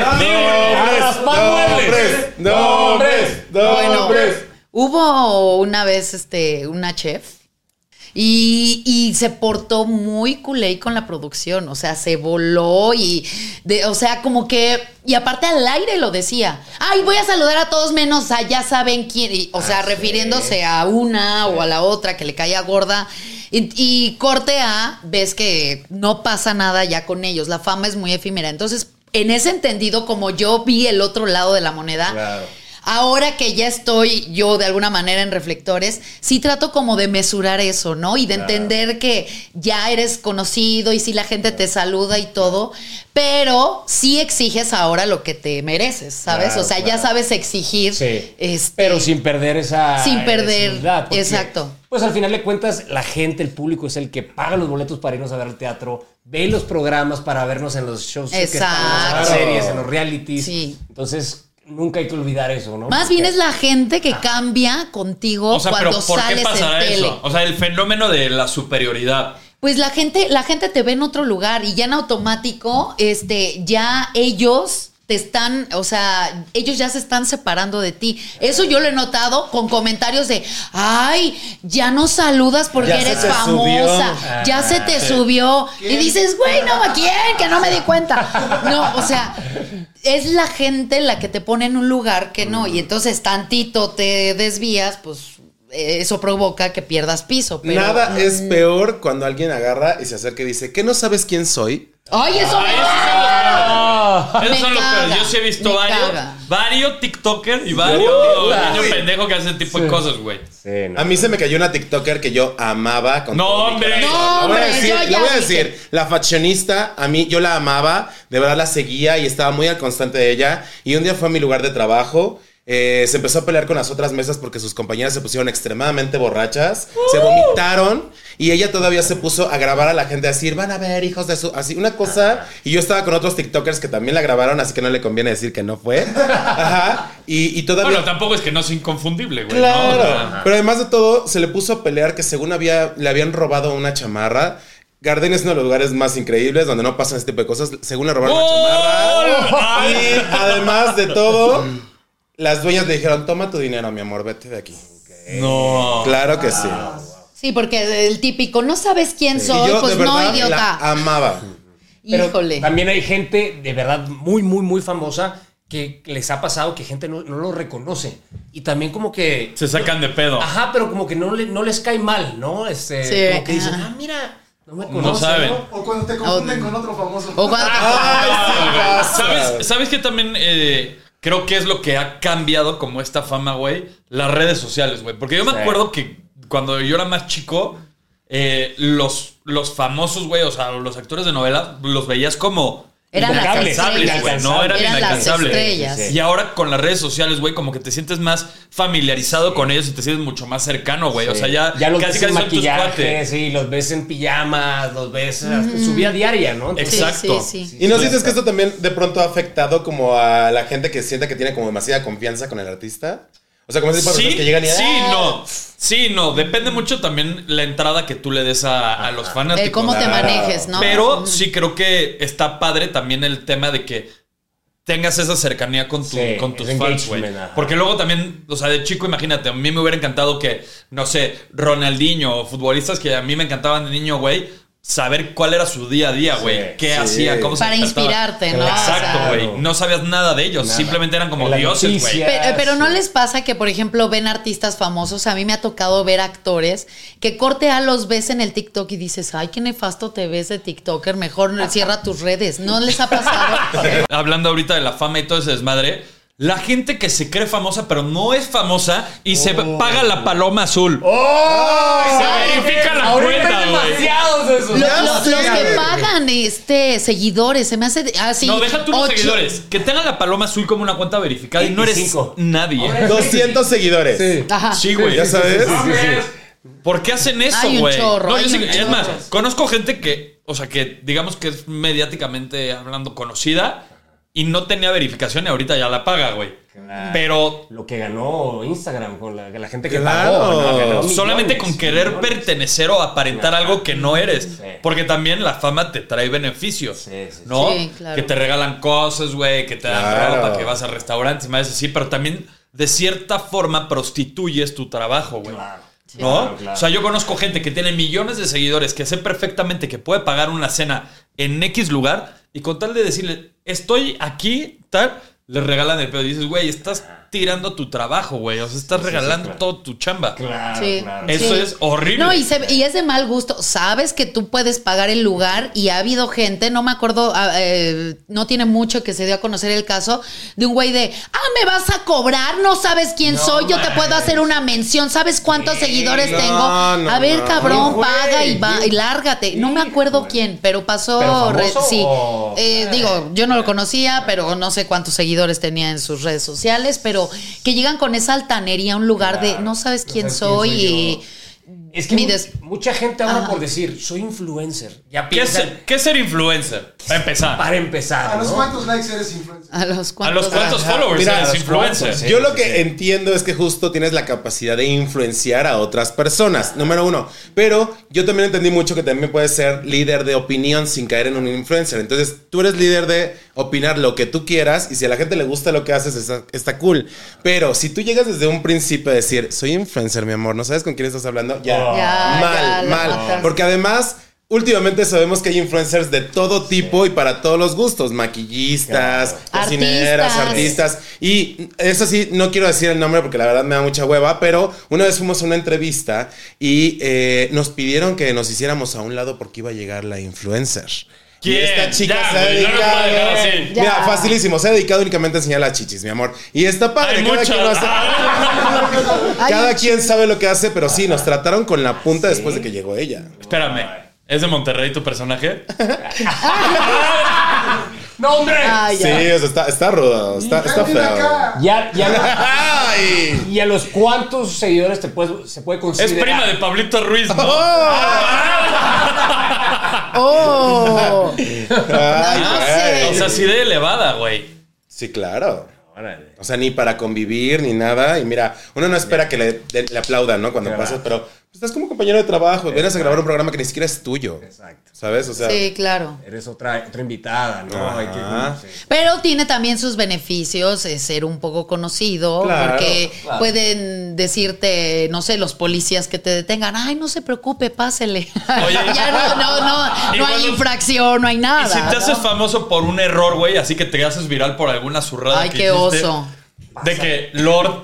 no, Nombres, nombres, Bueno, hubo una vez este, una chef y, y se portó muy culé con la producción, o sea, se voló y, de, o sea, como que, y aparte al aire lo decía, ay, voy a saludar a todos menos a ya saben quién, y, o sea, refiriéndose a una o a la otra que le caía gorda. Y, y corte A, ves que no pasa nada ya con ellos, la fama es muy efímera. Entonces, en ese entendido, como yo vi el otro lado de la moneda, Claro. Ahora que ya estoy yo de alguna manera en reflectores, sí trato como de mesurar eso, ¿no? Y de entender que ya eres conocido y sí la gente te saluda y todo, pero sí exiges ahora lo que te mereces, ¿sabes? Claro, o sea, ya sabes exigir. Sí. este, Pero sin perder esa. Sin perder, porque, exacto. Pues al final de cuentas, la gente, el público es el que paga los boletos para irnos a ver el teatro, ve los programas para vernos en los shows, que estamos, en las Exacto. series, en los realities. Sí. Entonces, nunca hay que olvidar eso, ¿no? Más Porque- bien es la gente que cambia contigo O sea, pero cuando ¿por qué sales pasará en tele. eso? O sea, el fenómeno de la superioridad. Pues la gente, la gente te ve en otro lugar y ya en automático, este, ya ellos te están, o sea, ellos ya se están separando de ti. Eso yo lo he notado con comentarios de, ay, ya no saludas porque Ya eres famosa, subió. ya se te subió. Y dices, güey, no, ¿a quién? Que no me di cuenta. No, o sea, es la gente la que te pone en un lugar que no. Y entonces tantito te desvías, pues eso provoca que pierdas piso. Pero, Nada mm, es peor cuando alguien agarra y se acerca y dice, ¿qué no sabes quién soy? Ay, eso me Ah. Esos son los caga, peores. Yo sí he visto me varios, caga. varios TikToker y varios niños pendejos que hacen ese tipo de cosas, güey. Sí, no. A mí se me cayó una TikToker que yo amaba. Con No, todo mi hombre. corazón. No, Lo voy a hombre, decir, yo lo ya voy a dije. decir. La fashionista, a mí yo la amaba, de verdad la seguía y estaba muy al constante de ella. Y un día fue a mi lugar de trabajo. Eh, se empezó a pelear con las otras mesas porque sus compañeras se pusieron extremadamente borrachas, se vomitaron y ella todavía se puso a grabar a la gente a decir, van a ver hijos de su... Así, una cosa. Y yo estaba con otros TikTokers que también la grabaron, así que no le conviene decir que no fue. *laughs* Ajá. Y, y todavía... Bueno, tampoco es que no sea inconfundible, güey. ¿no? Claro. O sea, Pero además de todo, se le puso a pelear que según había, le habían robado una chamarra. Garden es uno de los lugares más increíbles donde no pasan este tipo de cosas. Según le robaron una chamarra. Y además de todo, las dueñas le dijeron, toma tu dinero, mi amor, vete de aquí. No. Claro que sí. Sí, porque el típico, no sabes quién Y soy, yo pues de no, la idiota. amaba. Pero Híjole. También hay gente de verdad muy, muy, muy famosa que les ha pasado que gente no, no lo reconoce. Y también como que... Se sacan de pedo. Ajá, pero como que no, le- no les cae mal, ¿no? Este, Sí, como que dicen, ah, mira, no me No conoce, saben. O cuando te confunden con otro famoso. O cuando- Ay, sí pasa. ¿Sabes, ¿Sabes qué también eh, creo que es lo que ha cambiado como esta fama, güey? Las redes sociales, güey. Porque yo me acuerdo que cuando yo era más chico, eh, los, los famosos, güey, o sea, los actores de novelas, los veías como... Eran las inalcanzables, estrellas. güey, no eran, Eran las estrellas. Y ahora con las redes sociales, güey, como que te sientes más familiarizado con ellos y te sientes mucho más cercano, güey. O sea, ya, ya los casi ves en casi tus maquillaje, sí, los ves en pijamas, los ves en su vida diaria, ¿no? Entonces, Exacto. sí, sí. ¿Y no sientes que esto también de pronto ha afectado como a la gente que siente que tiene como demasiada confianza con el artista? O sea, como de Sí, personas que llegan y... sí, "Ah". no. Sí, no. Depende mucho también la entrada que tú le des a, a los fanáticos. De cómo te manejes, ¿no? Pero sí creo que está padre también el tema de que tengas esa cercanía con, tu- Sí, con tus fans, güey. Porque luego también, o sea, de chico, imagínate, a mí me hubiera encantado que, no sé, Ronaldinho o futbolistas que a mí me encantaban de niño, güey, saber cuál era su día a día, güey. Sí, qué sí. hacía, cómo se Para inspirarte, ¿no? Exacto, O sea, güey. No sabías nada de ellos, Nada. simplemente eran como dioses, güey. Pero, pero no les pasa que, por ejemplo, ven artistas famosos. A mí me ha tocado ver actores que corte a los ves en el TikTok y dices, ay, qué nefasto te ves de TikToker, mejor cierra tus redes. ¿No les ha pasado? *laughs* hablando ahorita de la fama y todo ese desmadre, la gente que se cree famosa pero no es famosa y se paga la paloma azul. se verifica la cuenta, hay güey. demasiados esos. Lo- Ya lo- sé. los que pagan este seguidores, se me hace de- así. No, deja tú los ocho- seguidores. Que tengan la paloma azul como una cuenta verificada y no eres 25. nadie. 200 seguidores. Ajá. Sí, güey. ¿Ya sabes? ¿Por qué hacen eso, Hay un güey? chorro, No, hay yo sí- un es chorro. más, conozco gente que, o sea, que digamos que es mediáticamente hablando conocida y no tenía verificación y ahorita ya la paga, güey. Pero Lo que ganó Instagram con la, la gente que Claro. pagó. ¿no? Ganó solamente millones, con querer millones. pertenecer o aparentar algo que no eres. Sí. Porque también la fama te trae beneficios. Sí, sí, ¿No? sí, claro. Que te regalan cosas, güey, que te dan Claro. ropa, que vas a restaurantes y más así, pero también de cierta forma prostituyes tu trabajo, güey. Claro. ¿No? Claro, claro. O sea, yo conozco gente que tiene millones de seguidores, que sé perfectamente que puede pagar una cena en X lugar y con tal de decirle, estoy aquí, tal, le regalan el pedo. Y dices, güey, estás tirando tu trabajo, güey. O sea, estás regalando claro. todo tu chamba. Claro, Sí. claro. Eso Sí. es horrible. No, y, se- y es de mal gusto. Sabes que tú puedes pagar el lugar y ha habido gente, no me acuerdo, ah, eh, no tiene mucho que se dio a conocer el caso, de un güey de, ah, me vas a cobrar, no sabes quién soy, yo te puedo hacer una mención, ¿sabes cuántos seguidores no, tengo? no, a ver, no. cabrón, Güey, paga y va y lárgate. No me acuerdo quién, pero pasó, ¿Pero re- famoso sí. o- Eh, digo, yo no lo conocía, pero no sé cuántos seguidores tenía en sus redes sociales, pero que llegan con esa altanería a un lugar de, no sabes No quién sabes quién soy soy y Es que mides. mucha gente ahora Ajá. por decir, soy influencer. Ya ¿Qué es, qué es ser influencer? Para empezar. para empezar. ¿A los ¿no? cuántos likes eres influencer? A los ¿A cuantos. los cuantos Ajá. followers Mira, eres influencer? sí. Yo lo que entiendo es que justo tienes la capacidad de influenciar a otras personas, número uno. Pero yo también entendí mucho que también puedes ser líder de opinión sin caer en un influencer. Entonces tú eres líder de opinar lo que tú quieras y si a la gente le gusta lo que haces está, está cool. Pero si tú llegas desde un principio a decir, soy influencer, mi amor, no sabes con quién estás hablando, ya, Ya, mal, ya, mal. Porque además... Últimamente sabemos que hay influencers de todo tipo y para todos los gustos, maquillistas, cocineras, Artistas. artistas. Y eso sí, no quiero decir el nombre porque la verdad me da mucha hueva, pero una vez fuimos a una entrevista y eh, nos pidieron que nos hiciéramos a un lado porque iba a llegar la influencer. Y ¿Quién? esta chica Ya, se ha no dedicado. Mira, facilísimo, se ha dedicado únicamente a enseñar las chichis, mi amor. Y está padre, Hay cada, muchas. quien, lo hace- *laughs* cada quien sabe lo que hace, pero sí, nos trataron con la punta después de que llegó ella. Espérame. ¿Es de Monterrey tu personaje? *laughs* *laughs* No, hombre. Sí, o sea, está, está rudo, está, feo. Ya, ya, ¡Ay! ¿Y a los cuántos seguidores te puede, se puede Es considerar? prima de Pablito Ruiz, ¿no? Oh. Ay, no güey. O sea, así de elevada, güey. Sí, claro. O sea, ni para convivir, ni nada. Y mira, uno no espera que le, de- le aplaudan, ¿no? Cuando pasas, pero estás como compañero de trabajo. Vienes a grabar un programa que ni siquiera es tuyo. Exacto. ¿Sabes? O sea, Sí, claro. Eres otra, otra invitada, ¿no? Hay que-. Pero tiene también sus beneficios eh, ser un poco conocido, Claro, porque claro. pueden decirte, no sé, los policías que te detengan, ay, no se preocupe, pásele. *laughs* Oye. ya no, no, no, no hay infracción, no hay nada. Y si te ¿no? haces famoso por un error, güey, así que te haces viral por alguna zurrada Ay, que qué hiciste, oso. De que Lord,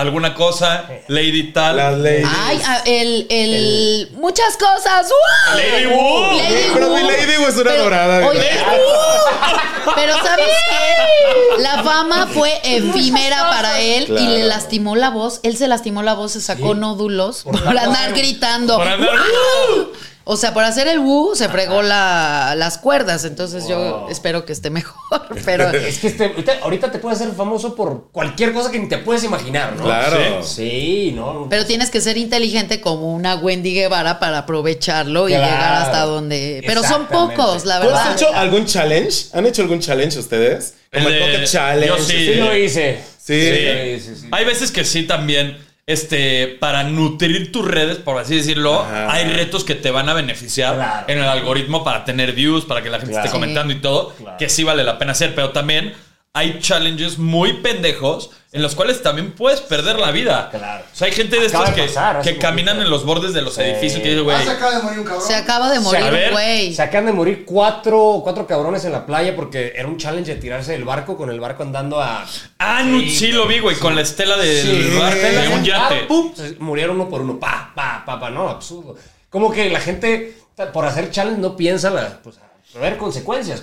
alguna cosa, Lady tal. las ladies. Ay, el, el, muchas cosas. ¡uh! Lady Wu. Lady Pero Wu. mi Lady Wu es una Pero, dorada. Oye, ¡uh! pero ¿sabes qué? La fama fue efímera para él y le lastimó la voz. Él se lastimó la voz, se sacó nódulos por, andar gritando. Por andar- ¡uh! O sea, por hacer el wu se fregó la- las cuerdas. Entonces yo espero que esté mejor. *laughs* Pero *laughs* Es que este- ahorita, ahorita te puedes hacer famoso por cualquier cosa que ni te puedes imaginar, ¿no? Claro. Sí, ¿no? Pero tienes que ser inteligente como una Wendy Guevara para aprovecharlo y llegar hasta donde. Pero son pocos, la ¿Tú verdad. has hecho algún challenge? ¿Han hecho algún challenge ustedes? Como el, El Pocket Challenge. yo sí. Sí lo hice. Sí. Sí, sí, sí. Hay veces que sí también, este, para nutrir tus redes, por así decirlo, Ajá. hay retos que te van a beneficiar Claro. en el algoritmo para tener views, para que la gente Claro. esté comentando y todo, que sí vale la pena hacer, pero también hay challenges muy pendejos en los cuales también puedes perder la vida. Claro. O sea, hay gente de de que, que caminan en los bordes de los edificios que dice, güey, Ah, se acaba de morir un cabrón. Se acaba de morir güey. Se acaban de morir cuatro, cuatro cabrones en la playa porque era un challenge de tirarse del barco con el barco andando a. ah, no, sí, lo vi, güey, con la estela del Sí, bar- de un yate. Ah, murieron uno por uno. Pa, pa, pa, pa. No, absurdo. Como que la gente, por hacer challenge, no piensa la, pues, a ver consecuencias.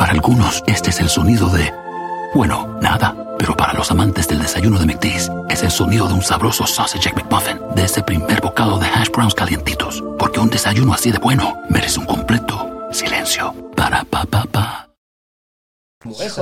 Para algunos, este es el sonido de, bueno, nada. Pero para los amantes del desayuno de McDee's, es el sonido de un sabroso sausage McMuffin, de ese primer bocado de hash browns calientitos. Porque un desayuno así de bueno merece un completo silencio. Para pa pa pa.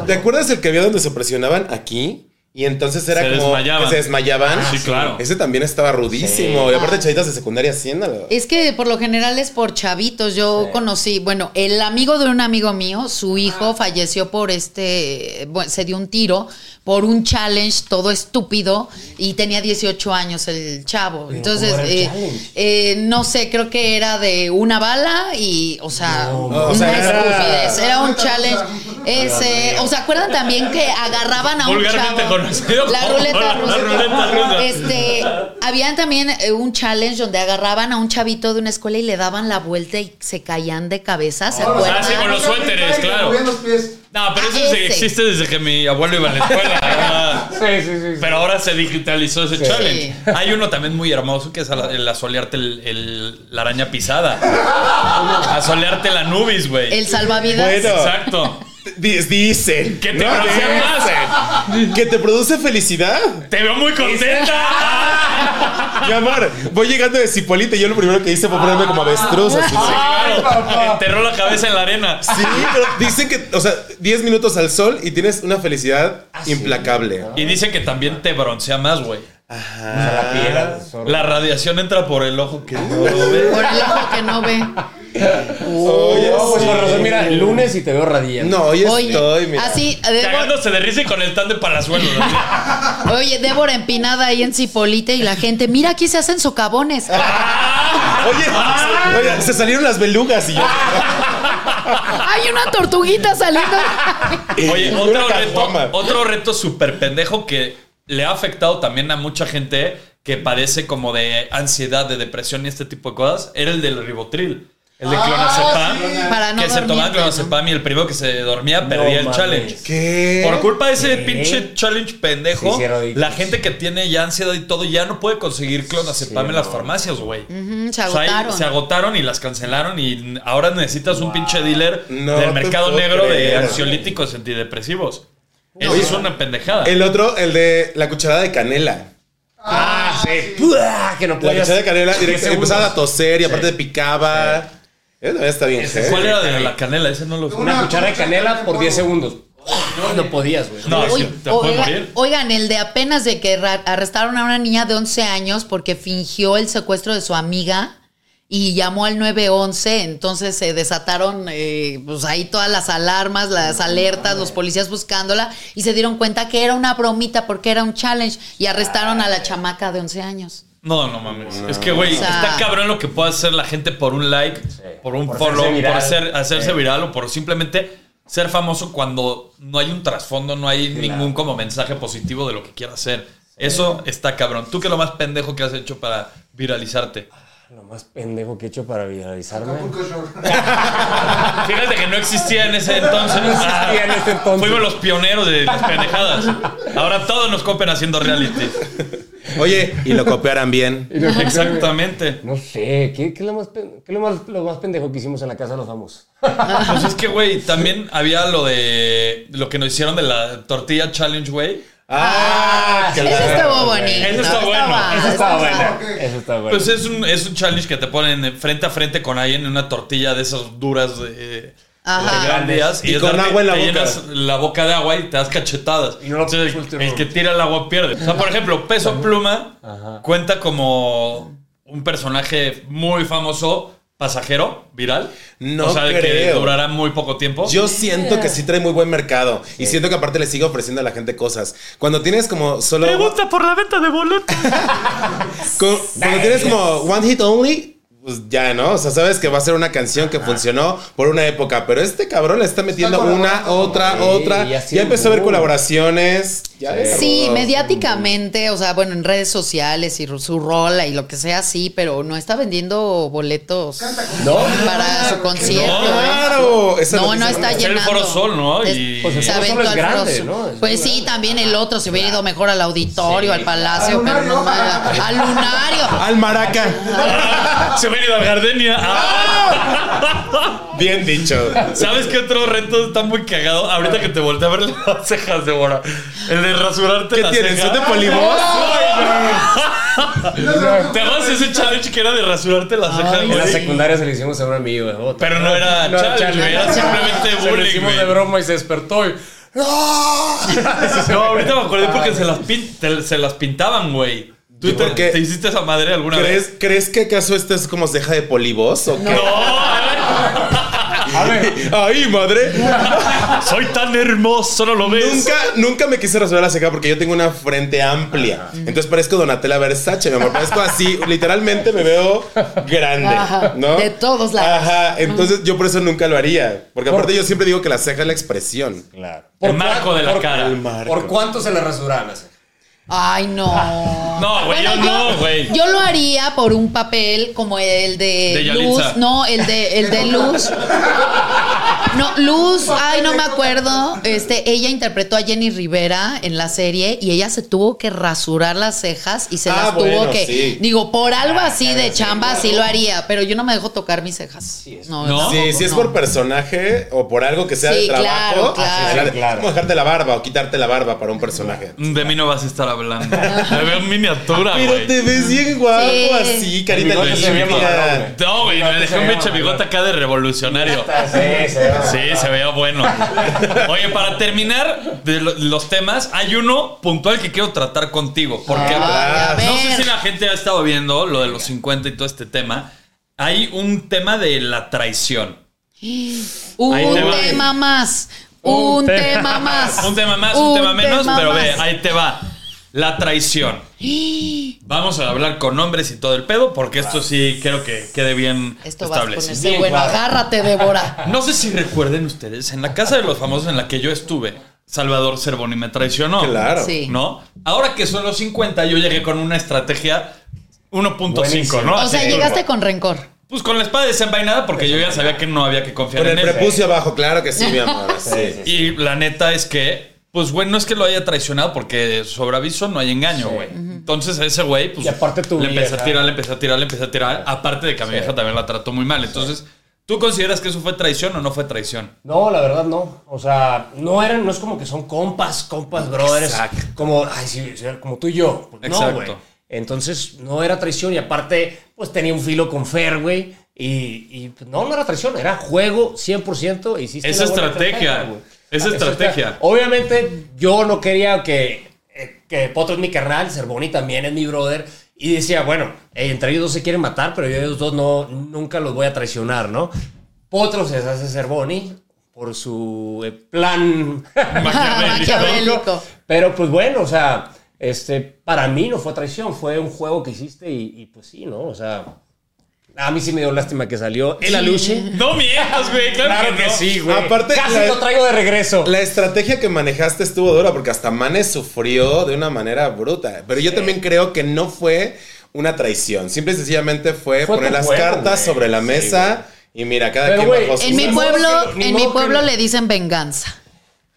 ¿Te acuerdas el que había donde se presionaban aquí? Y entonces era Se como desmayaban. que se desmayaban. Sí, claro. Ese también estaba rudísimo. Y aparte, chavitas de secundaria haciéndolo. Es que por lo general es por chavitos. Yo conocí, bueno, el amigo de un amigo mío, su hijo falleció por este, bueno, se dio un tiro por un challenge todo estúpido y tenía 18 años el chavo. Entonces, ¿cómo era el eh, eh, no sé, creo que era de una bala y, o sea, o una sea, era- estupidez. Era un challenge *laughs* ese. O sea, ¿acuerdan también que agarraban a un chavo? conocido La ruleta rusa. La ruleta rusa. Este, habían también eh, un challenge donde agarraban a un chavito de una escuela y le daban la vuelta y se caían de cabeza, ¿se acuerdan? Ah, sí, con los suéteres, claro. Movían los pies. No, pero Ah, eso sí ese. existe desde que mi abuelo iba a la escuela. Ah, *laughs* Sí, sí, sí. Pero ahora se digitalizó ese Sí. challenge. Hay uno también muy hermoso que es al- el asolearte el, el- la araña pisada. *laughs* Asolearte la nubis, güey. El salvavidas. Bueno. Exacto. Di- Dicen. ¿Qué te ¿no? produce Dicen. Que te produce felicidad. Te veo muy contenta. *laughs* Mi amor, voy llegando de Cipolite y yo lo primero que hice fue ponerme como avestruz. así. Claro, enterró la cabeza en la arena. Sí, pero dicen que, o sea, 10 minutos al sol y tienes una felicidad implacable. Y dicen que también te broncea más, güey. La piel. La radiación entra por el ojo que no lo ve. Por el ojo que no ve. Oye, No, pues sí. con razón, mira, el lunes y te veo radiante. No, hoy Oye, estoy, mira. así, Débora, Cagándose de risa y con el tan de palazuelos. *laughs* así. oye, Débora empinada ahí en Cipolite y la gente, mira, aquí se hacen socavones. *laughs* Oye, oye, se salieron las belugas y yo. Hay una tortuguita saliendo. Oye, *laughs* otro reto, otro reto súper pendejo que le ha afectado también a mucha gente que padece como de ansiedad, de depresión y este tipo de cosas, era el del ribotril. El de clonazepam. Para no que se tomaba clonazepam y el primero que se dormía perdía el mames. challenge. ¿Qué? Por culpa de ese pinche challenge pendejo, Sí, la gente que tiene ya ansiedad y todo ya no puede conseguir clonazepam Sí, en las farmacias, güey. Ujú, se O sea, ahí agotaron. se agotaron y las cancelaron y ahora necesitas un pinche dealer No del mercado negro de ansiolíticos antidepresivos. Eso es una pendejada. El otro, el de la cucharada de canela. Ah, sí. Puah, Que no La podías. cucharada de canela segundos. empezaba a toser y aparte picaba. Eso también está bien. ¿Cuál era de la canela? Ese no lo sé. Una cuchara de canela por 10 segundos. No, no podías, güey. No, sí, te puede oiga- morir. oigan, el de apenas de que ra- arrestaron a una niña de 11 años porque fingió el secuestro de su amiga y llamó al 911, entonces se desataron eh, pues ahí todas las alarmas, las alertas, los policías buscándola y se dieron cuenta que era una bromita porque era un challenge y arrestaron a la chamaca de 11 años. No, no mames. Es que, güey, O sea- está cabrón lo que puede hacer la gente por un like, por un Por follow, hacerse viral. por ser- hacerse Sí. viral o por simplemente ser famoso cuando no hay un trasfondo, no hay ningún como mensaje positivo de lo que quiera hacer. Eso está cabrón. ¿Tú qué es lo más pendejo que has hecho para viralizarte? Lo más pendejo que he hecho para viralizarme. *laughs* Fíjate que no existía en ese entonces. No existía en ese entonces. Fuimos los pioneros de las pendejadas. Ahora todos nos copian haciendo reality. Oye, y lo copiaran bien. Exactamente. No sé, ¿qué, qué es, lo más, qué es lo, más, lo más pendejo que hicimos en la casa de los famosos? Pues es que, güey, también había lo de lo que nos hicieron de la tortilla challenge, güey. Ah, Ese estuvo bonito. Ese está bueno. estaba- Eso ok. bueno. Eso está bueno. Pues es un, es un challenge que te ponen frente a frente con alguien en una tortilla de esas duras de, Ajá. de grandes. Y es con agua en la te boca. llenas la boca de agua y te das cachetadas. Y no lo Entonces, el no. que tira el agua pierde. O sea, por ejemplo, Peso Pluma cuenta como un personaje muy famoso, pasajero, viral. No O sea, de que durará muy poco tiempo. Yo siento que sí trae muy buen mercado. Y siento que aparte le sigue ofreciendo a la gente cosas. Cuando tienes como solo. Pregunta por la venta de boletos. *laughs* Cu- Cuando tienes como One Hit Only, pues ya, ¿no? O sea, sabes que va a ser una canción que funcionó por una época, pero este cabrón le está metiendo Está una, otra, otra. Sí, y así Ya empezó a haber colaboraciones. Ya Sí, mediáticamente, o sea, bueno, en redes sociales y su rola y lo que sea, sí, pero no está vendiendo boletos No. para su concierto. No, ¿eh? Claro. esa No, no noticia está Es el llenando. Foro Sol, ¿no? Es- Y- Pues el se Foro Sol es al grande. ¿no? Es Pues sí, también el otro se hubiera ido mejor al auditorio, al palacio, Al pero no lunario. ma- al lunario. Al Maraca. *laughs* Se a Gardenia. Ah. *laughs* Bien dicho. ¿Sabes qué otro reto está muy cagado? Ahorita que te volteé a ver *laughs* las cejas de Bora. El de rasurarte ¿Qué la tienes? ¿Son de polibos? ¿Te acuerdas de ese challenge que era de rasurarte la ceja? En la güey? secundaria se le hicimos a un amigo. güey. Pero no era challenge, güey, era simplemente Se lo bullying, hicimos güey. de broma y se despertó y... No, ahorita me acordé porque se las, pin- te- se las pintaban, güey. ¿Tú ¿Y te, por qué? te hiciste esa madre alguna ¿Crees, vez? ¿Crees que acaso esta es como ceja de polibos? ¿O qué? No, *laughs* Ay, madre. Soy tan hermoso, ¿no lo ves? Nunca, nunca me quise rasurar la ceja porque yo tengo una frente amplia. Entonces parezco Donatella Versace, mi amor. Parezco así, literalmente me veo grande, Ajá, ¿no? de todos lados. Ajá, entonces yo por eso nunca lo haría. Porque aparte yo siempre digo que la ceja es la expresión. Claro. El marco de la por- cara. El marco. ¿Por cuánto se le rasuraron? así? Ay, no. *laughs* No, güey, yo no, güey. Yo lo haría por un papel como el de, De Luz. No, el de, el de Luz. *laughs* No, Luz, ay, no me acuerdo. Este, ella interpretó a Jenny Rivera en la serie y ella se tuvo que rasurar las cejas y se Ah, las bueno, tuvo que. sí. Digo, por algo así de chamba, sí lo haría, pero yo no me dejo tocar mis cejas. No, ¿No? Sí, si es no. por personaje o por algo que sea Sí, de trabajo, claro, claro. Sí, como dejarte la barba o quitarte la barba para un personaje. De mí no vas a estar hablando. *laughs* Me veo en miniatura, Pero güey. te ves bien guapo Sí. así, carita limpia. No, güey, me se un mamalón. bigote acá de revolucionario. Sí, ve. Sí, se veía bueno. Oye, para terminar de lo- los temas, hay uno puntual que quiero tratar contigo. Porque Ay, a no sé si la gente ha estado viendo lo de los 50 y todo este tema. Hay un tema de la traición. Un tema más. *laughs* Un, tema, más. Un tema más, un, tema menos, tema pero ve, ahí te va. La traición. *gasps* Vamos a hablar con nombres y todo el pedo, porque esto sí quiero que quede bien Esto va a establecido. ponerse Bien bueno. Agárrate, Débora. *laughs* No sé si recuerden ustedes, en la casa de los famosos en la que yo estuve, Salvador Cervoni me traicionó. Claro. Sí. ¿No? Ahora que son los 50, yo llegué con una estrategia 1.5, Buenísimo. ¿no? O Así sea, que, llegaste con rencor. Pues con la espada desenvainada porque yo ya sabía que no había que confiar Con en el él. prepucio abajo, claro que sí, mi amor. *laughs* Sí. Y la neta es que, pues, güey, no es que lo haya traicionado porque sobre aviso no hay engaño, güey. Entonces a ese güey, pues, Y aparte tu le empecé a tirar, le empecé a tirar, le empecé a tirar. Aparte de que a mi vieja también la trató muy mal. Entonces, ¿tú consideras que eso fue traición o no fue traición? No, la verdad no. O sea, no eran, no es como que son compas, compas, brothers. Exacto. Como, ay, sí, sí, como tú y yo. Pues Exacto. No, güey. Entonces, no era traición y aparte, pues tenía un filo con Fer, güey. Y, y, pues, no, no era traición, era juego 100%. Hiciste Es una buena estrategia. Es Ah, estrategia. Obviamente, yo no quería que, eh, que Potro es mi carnal, Cervoni también es mi brother. Y decía, bueno, eh, entre ellos dos se quieren matar, pero yo a ellos dos no, nunca los voy a traicionar, ¿no? Potro se hace Cervoni por su eh, plan *laughs* Maquiavélico. Pero pues bueno, o sea, este, para mí no fue traición, fue un juego que hiciste y, y, pues sí, ¿no? O sea, a mí sí me dio lástima que salió el aluche. No mientas, güey. Claro, Claro que, que no. sí, güey. Aparte, Casi la- lo traigo de regreso. La estrategia que manejaste estuvo dura porque hasta Manes sufrió de una manera bruta. Pero yo también creo que no fue una traición. Simple y sencillamente fue, Fue poner tu las juego, cartas güey. sobre la Sí, mesa y mira, cada Pero, quien güey, bajó su En mi Ni modo pueblo, que- en mi que pueblo no. le dicen venganza.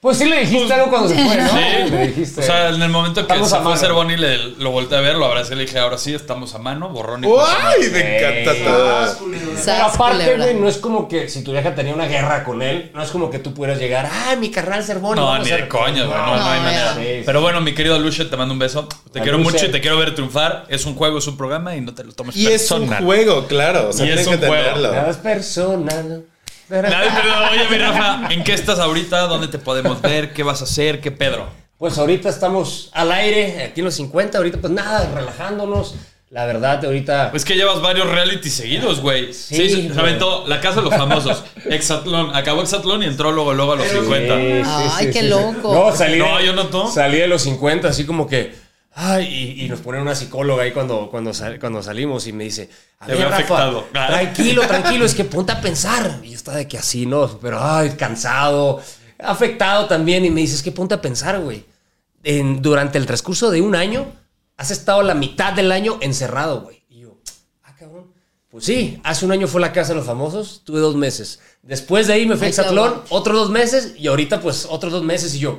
Pues sí le dijiste algo cuando se fue, ¿no? Sí. Le dijiste. O sea, en el momento que se a fue. Cervoni, le, lo volteé a ver, lo abracé y le dije, ahora sí, estamos a mano, borrón y. ¡Ay! Me encanta todo. Pero aparte, güey, no es como que si tu vieja tenía una guerra con él, no es como que tú pudieras llegar, ah, mi carnal Cervoni. No, ni a de hacer-". coña, güey. No, no, No, hay manera. Sí, sí. Pero bueno, mi querido Luche, te mando un beso. Te La quiero mucho y te quiero ver triunfar. Es un juego, es un programa y no te lo tomes Y es un personal. juego, claro. O sea, Y es tienen que un juego. entenderlo. Nada es personal. Oye, mi Rafa, ¿en qué estás ahorita? ¿Dónde te podemos ver? ¿Qué vas a hacer? ¿Qué Pedro? Pues ahorita estamos al aire, aquí en los 50, ahorita pues nada, relajándonos. La verdad, ahorita... Es que llevas varios reality seguidos, güey. Sí, Sí, se aventó La Casa de los Famosos. Exatlón. Acabó Exatlón y entró luego, luego a los 50. Sí, sí, Ay, sí, qué loco. No, salí, No, de, yo no, salí de los 50, así como que. Ay, y, y nos ponen una psicóloga ahí cuando, cuando, sal- cuando salimos y me dice: A ver, Rafa, afectado. *laughs* Tranquilo, tranquilo, es que ponte a pensar. Y yo estaba de que así, ¿no? Pero, ay, cansado, afectado también. Y me dice: Es que ponte a pensar, güey. En- durante el transcurso de un año, has estado la mitad del año encerrado, güey. Y yo, ah, cabrón. Pues sí, hace un año fue la casa de los famosos, tuve dos meses. Después de ahí me fui a Exatlón, otros dos meses, y ahorita pues otros dos meses, y yo,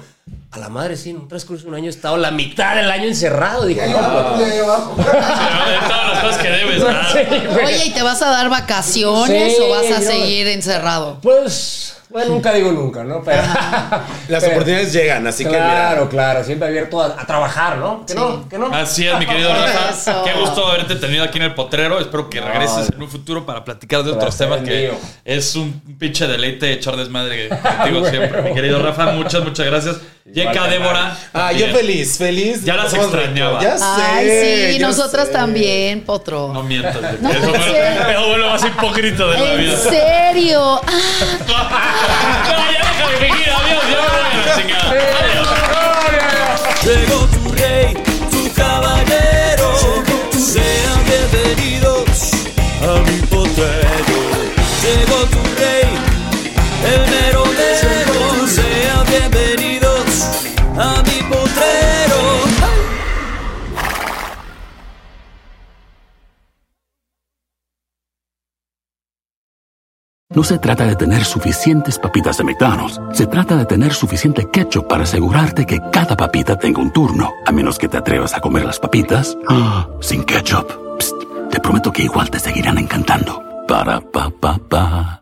a la madre, sí, en un transcurso de un año he estado la mitad del año encerrado. Dije, no, pues, ahí abajo. *laughs* De todas las cosas que debes. *laughs* Oye, ¿y te vas a dar vacaciones Sí, o vas a yo- seguir encerrado? Pues, bueno, nunca digo nunca, ¿no? Pero, *laughs* Las pero- oportunidades llegan, así que Claro, claro, siempre abierto a, a trabajar, ¿no? Que no, que no. Así es, mi querido Rafa. Qué gusto haberte tenido aquí en el potrero. Espero que regreses en un futuro para platicar de otros temas que mío. es un pinche deleite echar desmadre *laughs* contigo siempre. Mi querido Rafa, muchas, muchas gracias. Yeka, Débora. Ah, yo feliz, feliz. Ya las extrañaba. Ya sé. Ay, sí, nosotras sé. también, Potro. No mientas. No, eso en fue lo más hipócrita de la vida. ¿En serio? Ah, *laughs* No, ya deja de fingir. Adiós, ya me voy a la chingada. Adiós. Llegó No se trata de tener suficientes papitas de McDonald's. Se trata de tener suficiente ketchup para asegurarte que cada papita tenga un turno. A menos que te atrevas a comer las papitas ah, sin ketchup. Psst, te prometo que igual te seguirán encantando. Para pa pa pa.